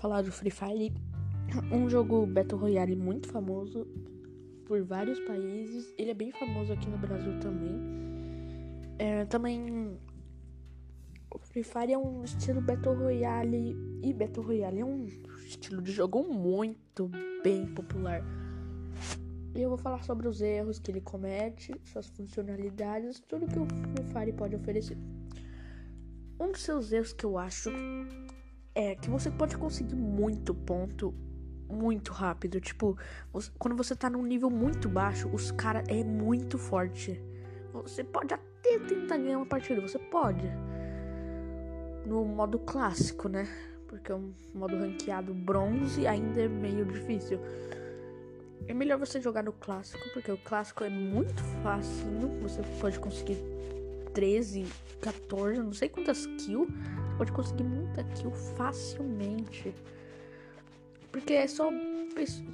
falar do Free Fire, um jogo Battle Royale muito famoso por vários países. Ele é bem famoso aqui no Brasil também. É, também o Free Fire é um estilo Battle Royale e Battle Royale é um estilo de jogo muito bem popular. E eu vou falar sobre os erros que ele comete, suas funcionalidades, tudo que o Free Fire pode oferecer. Um dos seus erros que eu acho é que você pode conseguir muito ponto muito rápido. Tipo, você, quando você tá num nível muito baixo, os caras é muito forte. Você pode até tentar ganhar uma partida, você pode. No modo clássico, né? Porque o modo ranqueado bronze ainda é meio difícil. É melhor você jogar no clássico, porque o clássico é muito fácil. Você pode conseguir 13, 14, não sei quantas kills. Pode conseguir muita kill facilmente. Porque é só.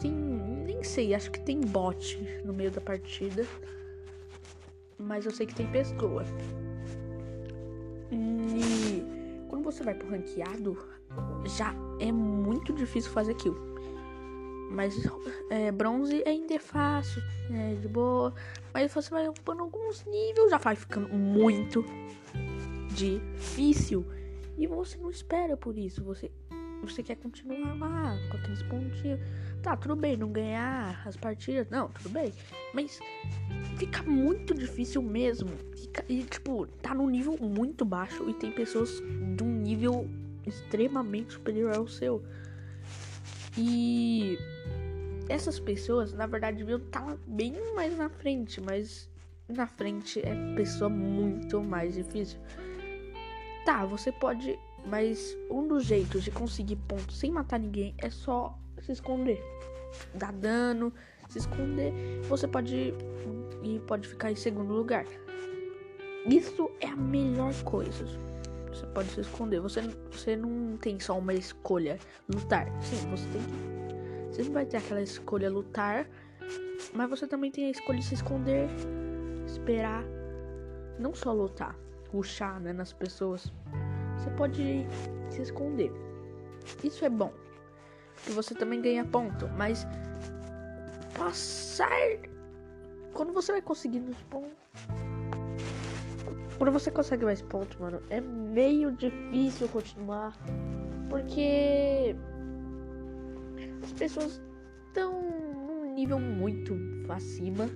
Tem, nem sei, acho que tem bot no meio da partida. Mas eu sei que tem pessoa. E quando você vai pro ranqueado, já é muito difícil fazer kill. Mas é, bronze ainda é fácil, é de boa. Mas você vai ocupando alguns níveis, já vai ficando muito difícil. E você não espera por isso. Você você quer continuar lá com aqueles pontinhos. Tá, tudo bem, não ganhar as partidas. Não, tudo bem. Mas fica muito difícil mesmo. Fica, e, tipo, tá num nível muito baixo e tem pessoas de um nível extremamente superior ao seu. E essas pessoas, na verdade, deviam estar tá bem mais na frente, mas na frente é pessoa muito mais difícil. Tá, você pode mas um dos jeitos de conseguir pontos sem matar ninguém é só se esconder. Dar dano, se esconder. Você pode e pode ficar em segundo lugar. Isso é a melhor coisa. Você pode se esconder. Você, você não tem só uma escolha lutar. Sim, você tem que. Você não vai ter aquela escolha lutar. Mas você também tem a escolha de se esconder. Esperar. Não só lutar. Ruxar né, nas pessoas você pode se esconder. Isso é bom. E você também ganha ponto. Mas passar. Quando você vai conseguindo os pontos. Quando você consegue mais pontos, mano, é meio difícil continuar. Porque as pessoas estão num nível muito acima.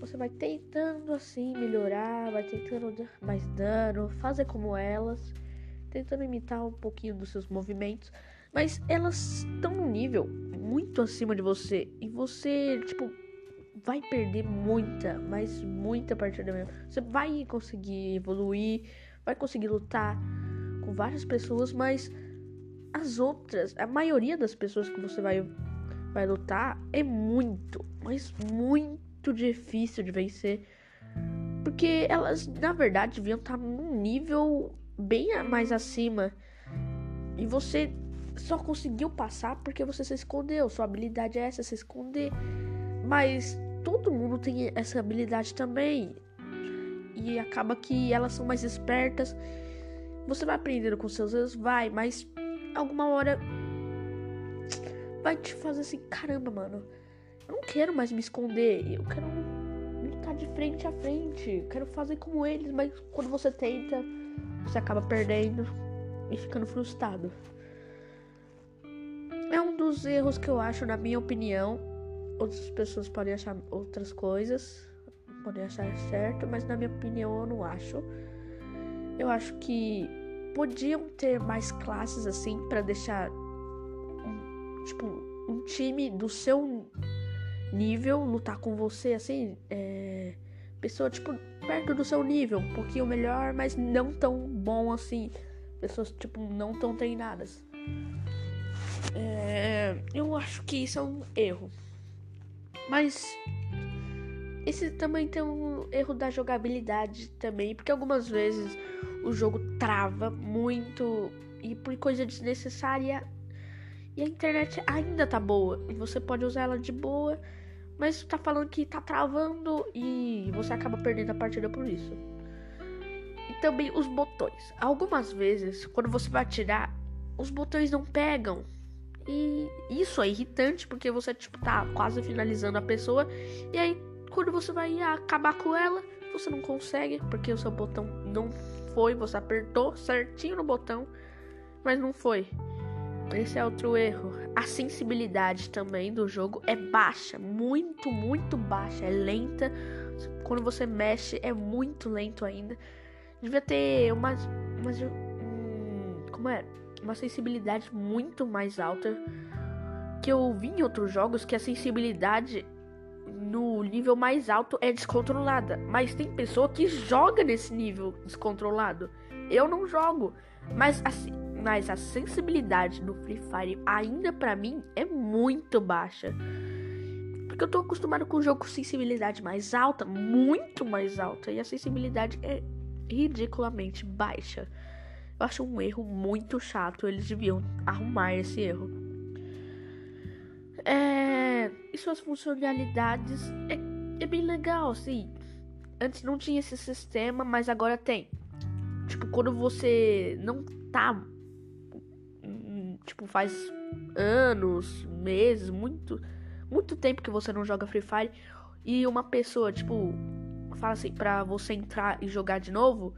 Você vai tentando assim melhorar, vai tentando dar mais dano, fazer como elas tentando imitar um pouquinho dos seus movimentos, mas elas estão num nível muito acima de você e você, tipo, vai perder muita, mas muita partida mesmo. Você vai conseguir evoluir, vai conseguir lutar com várias pessoas, mas as outras, a maioria das pessoas que você vai vai lutar é muito, mas muito difícil de vencer. Porque elas, na verdade, deviam estar num nível bem mais acima. E você só conseguiu passar porque você se escondeu. Sua habilidade é essa, se esconder. Mas todo mundo tem essa habilidade também. E acaba que elas são mais espertas. Você vai aprendendo com seus erros, vai, mas alguma hora vai te fazer assim, caramba, mano. Eu não quero mais me esconder. Eu quero lutar de frente a frente. Eu quero fazer como eles, mas quando você tenta você acaba perdendo e ficando frustrado. É um dos erros que eu acho, na minha opinião. Outras pessoas podem achar outras coisas, podem achar certo, mas na minha opinião eu não acho. Eu acho que podiam ter mais classes assim para deixar um, tipo um time do seu nível lutar com você assim, é, pessoa tipo perto do seu nível, um pouquinho melhor, mas não tão bom assim. Pessoas, tipo, não tão treinadas. É, eu acho que isso é um erro. Mas esse também tem um erro da jogabilidade também, porque algumas vezes o jogo trava muito e por coisa desnecessária e a internet ainda tá boa e você pode usar ela de boa mas tá falando que tá travando e você acaba perdendo a partida por isso. E também os botões. Algumas vezes, quando você vai atirar, os botões não pegam. E isso é irritante porque você, tipo, tá quase finalizando a pessoa. E aí, quando você vai acabar com ela, você não consegue porque o seu botão não foi. Você apertou certinho no botão, mas não foi. Esse é outro erro. A sensibilidade também do jogo é baixa, muito, muito baixa, é lenta. Quando você mexe, é muito lento ainda. Devia ter uma, uma hum, como é, uma sensibilidade muito mais alta que eu vi em outros jogos que a sensibilidade no nível mais alto é descontrolada, mas tem pessoa que joga nesse nível descontrolado. Eu não jogo, mas assim, mas a sensibilidade no Free Fire ainda para mim é muito baixa. Porque eu tô acostumado com o jogo com sensibilidade mais alta, muito mais alta, e a sensibilidade é ridiculamente baixa. Eu acho um erro muito chato, eles deviam arrumar esse erro. É, e suas funcionalidades é, é bem legal, assim. Antes não tinha esse sistema, mas agora tem. Tipo, quando você não tá tipo, faz anos, meses, muito, muito tempo que você não joga Free Fire e uma pessoa, tipo, fala assim pra você entrar e jogar de novo,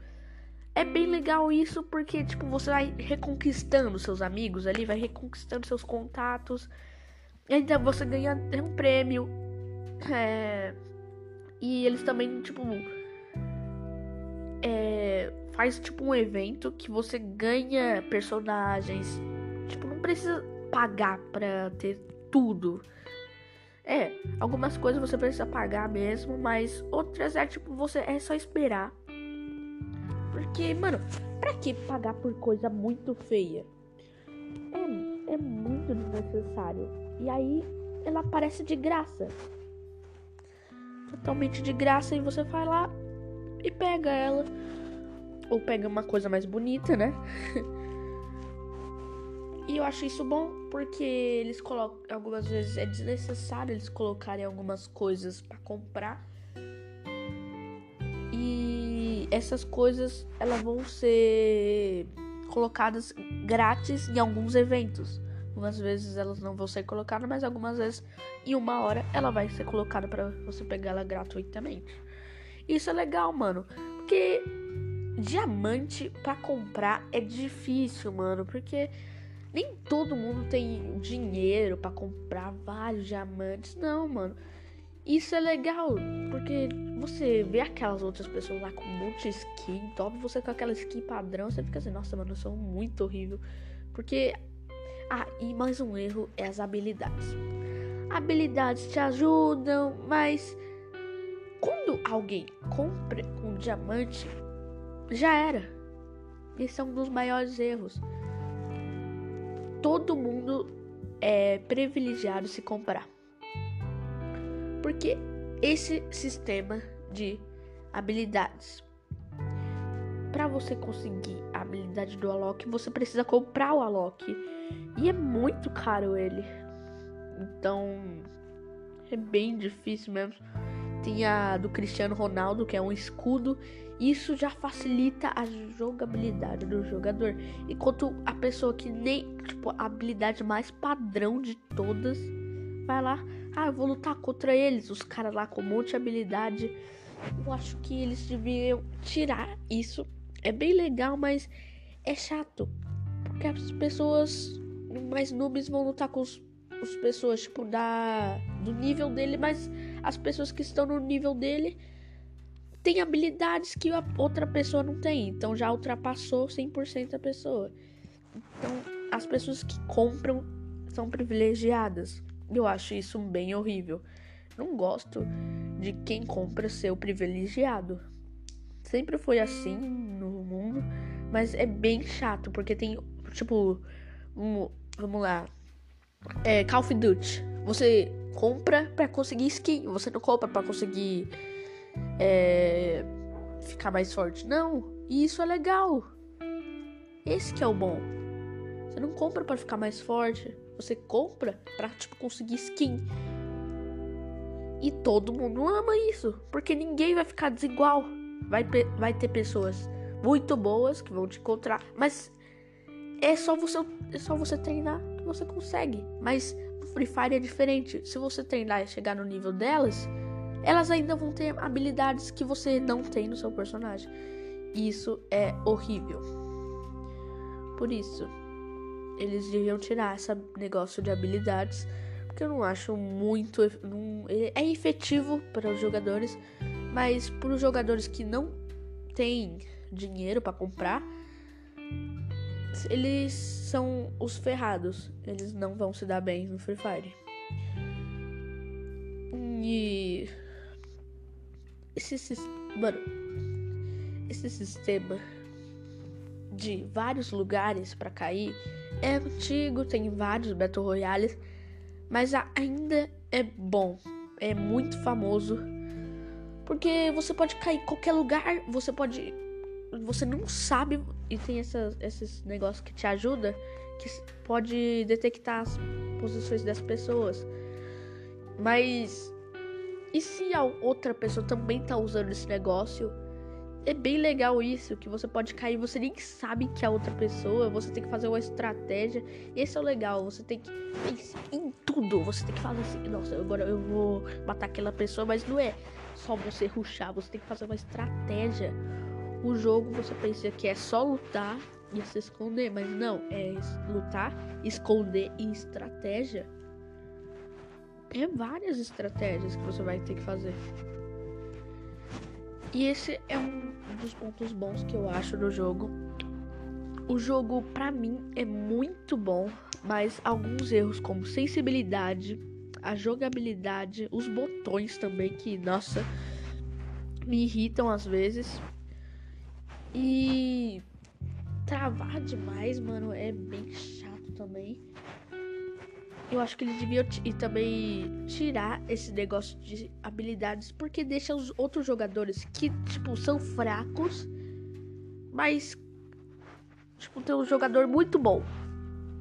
é bem legal isso porque, tipo, você vai reconquistando seus amigos ali, vai reconquistando seus contatos, e ainda você ganha um prêmio, é, e eles também, tipo, é, faz tipo um evento que você ganha personagens Tipo, não precisa pagar pra ter tudo. É, algumas coisas você precisa pagar mesmo, mas outras é tipo, você é só esperar. Porque, mano, pra que pagar por coisa muito feia? É, é muito desnecessário. E aí ela aparece de graça. Totalmente de graça e você vai lá e pega ela. Ou pega uma coisa mais bonita, né? E eu acho isso bom porque eles colocam. Algumas vezes é desnecessário eles colocarem algumas coisas para comprar. E essas coisas elas vão ser colocadas grátis em alguns eventos. Algumas vezes elas não vão ser colocadas, mas algumas vezes em uma hora ela vai ser colocada para você pegar ela gratuitamente. Isso é legal, mano, porque diamante para comprar é difícil, mano, porque nem todo mundo tem dinheiro para comprar vários diamantes, não, mano. Isso é legal, porque você vê aquelas outras pessoas lá com um skin, top, você com aquela skin padrão, você fica assim, nossa, mano, eu sou muito horrível. Porque. Ah, e mais um erro é as habilidades. Habilidades te ajudam, mas quando alguém compra um diamante, já era. Esse é um dos maiores erros todo mundo é privilegiado se comprar. Porque esse sistema de habilidades para você conseguir a habilidade do Alok, você precisa comprar o Alok. E é muito caro ele. Então, é bem difícil mesmo. Tem a do Cristiano Ronaldo, que é um escudo. Isso já facilita a jogabilidade do jogador. Enquanto a pessoa que nem, tipo, a habilidade mais padrão de todas, vai lá, ah, eu vou lutar contra eles. Os caras lá com um monte de habilidade. Eu acho que eles deviam tirar isso. É bem legal, mas é chato. Porque as pessoas mais noobs vão lutar com os, as pessoas, tipo, da, do nível dele, mas as pessoas que estão no nível dele tem habilidades que a outra pessoa não tem, então já ultrapassou 100% a pessoa. Então, as pessoas que compram são privilegiadas. Eu acho isso bem horrível. Não gosto de quem compra ser o privilegiado. Sempre foi assim no mundo, mas é bem chato porque tem, tipo, um, vamos lá, é, Call of Duty. Você compra para conseguir skin, você não compra para conseguir é, ficar mais forte. Não, e isso é legal. Esse que é o bom. Você não compra para ficar mais forte, você compra para tipo conseguir skin. E todo mundo ama isso, porque ninguém vai ficar desigual. Vai, vai ter pessoas muito boas que vão te encontrar, mas é só você é só você treinar. você consegue. Mas Free Fire é diferente. Se você treinar e chegar no nível delas, elas ainda vão ter habilidades que você não tem no seu personagem. Isso é horrível. Por isso, eles deviam tirar esse negócio de habilidades, porque eu não acho muito. Não, é efetivo para os jogadores, mas para os jogadores que não têm dinheiro para comprar, eles são os ferrados. Eles não vão se dar bem no Free Fire. E esse mano, esse sistema de vários lugares para cair é antigo, tem vários Battle Royales, mas ainda é bom, é muito famoso. Porque você pode cair em qualquer lugar, você pode você não sabe e tem essas, esses negócios que te ajuda que pode detectar as posições das pessoas. Mas e se a outra pessoa também tá usando esse negócio? É bem legal isso, que você pode cair, você nem sabe que é outra pessoa, você tem que fazer uma estratégia. Esse é o legal, você tem que pensar em tudo. Você tem que fazer assim, nossa, agora eu vou matar aquela pessoa, mas não é só você ruxar, você tem que fazer uma estratégia o jogo você pensa que é só lutar e se esconder, mas não, é lutar, esconder e estratégia. É várias estratégias que você vai ter que fazer. E esse é um dos pontos bons que eu acho do jogo. O jogo, para mim, é muito bom, mas alguns erros como sensibilidade, a jogabilidade, os botões também, que, nossa, me irritam às vezes. E travar demais, mano, é bem chato também. Eu acho que eles deviam e também tirar esse negócio de habilidades, porque deixa os outros jogadores que, tipo, são fracos, mas tipo, tem um jogador muito bom,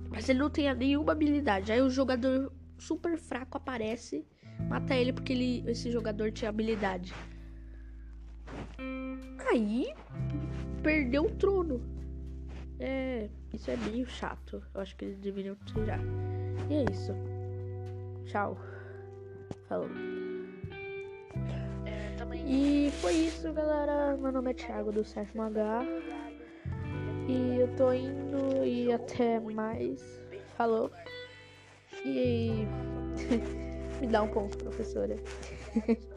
mas ele não tem nenhuma habilidade. Aí o jogador super fraco aparece, mata ele porque ele, esse jogador tinha habilidade. Aí perdeu o trono. É, isso é meio chato. Eu acho que eles deveriam tirar. E é isso. Tchau. Falou. E foi isso, galera. Meu nome é Thiago do Sétimo H. E eu tô indo e até mais. Falou. E me dá um ponto, professora.